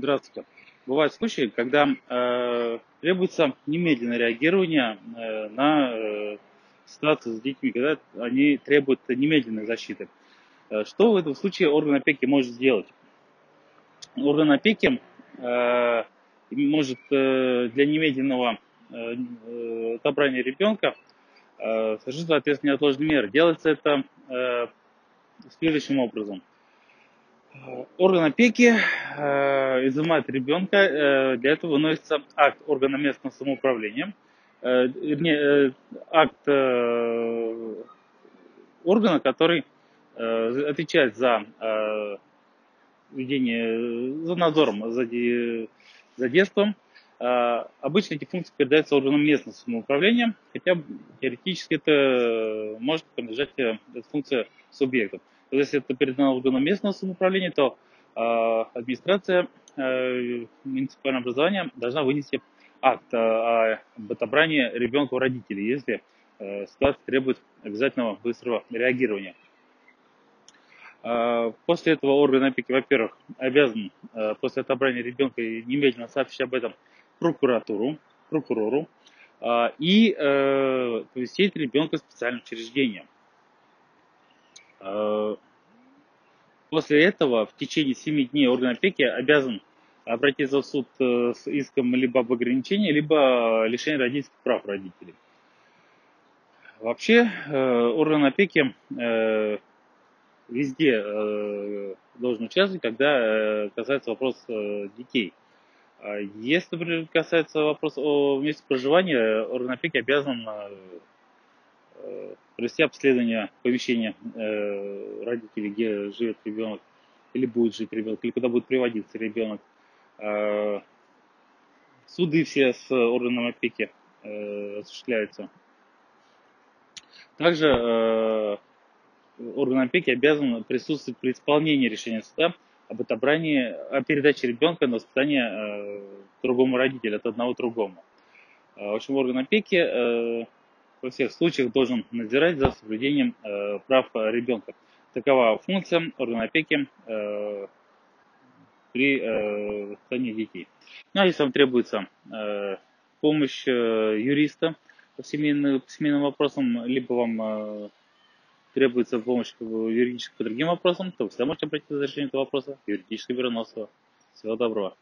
Здравствуйте. Бывают случаи, когда э, требуется немедленное реагирование э, на э, ситуацию с детьми, когда они требуют немедленной защиты. Э, что в этом случае орган опеки может сделать? Орган опеки э, может э, для немедленного э, э отобрания ребенка э, совершить, соответственно, неотложные меры. Делается это э, следующим образом. Орган опеки э, изымает ребенка, э, для этого выносится акт органа местного самоуправления, э, вернее, э, акт э, органа, который э, отвечает за э, ведение, за надзором, за, за детством. Э, обычно эти функции передаются органам местного самоуправления, хотя теоретически это может принадлежать э, эта функция субъектов. Если это передано органам местного самоуправления, то э, администрация э, муниципального образования должна вынести акт об отобрании ребенка у родителей, если э, ситуация требует обязательного быстрого реагирования. Э, после этого орган опеки, во-первых, обязан э, после отобрания ребенка немедленно сообщить об этом прокуратуру, прокурору и э, повестить ребенка в специальное учреждение. Э, после этого в течение 7 дней орган опеки обязан обратиться в суд э, с иском либо об ограничении, либо лишении родительских прав родителей. Вообще э, орган опеки везде должен участвовать, когда касается вопроса детей. А если, например, касается вопроса о месте проживания, орган опеки обязан провести обследование помещения э, родителей, где живет ребенок, или будет жить ребенок, или куда будет приводиться ребенок. Э, суды все с органом опеки э, осуществляются. Также орган опеки обязан присутствовать при исполнении решения суда об отобрании, о передаче ребенка на воспитание другому родителю, от одного другому. В общем, орган опеки во всех случаях должен надзирать за соблюдением э, прав ребенка. Такова функция органа опеки э, при э, воспитании детей. Ну а если вам требуется э, помощь э, юриста по семейным, по семейным вопросам, либо вам э, требуется помощь юридически по другим вопросам, то вы всегда можете обратиться за решение этого вопроса юридическое бюро Носова. Всего доброго.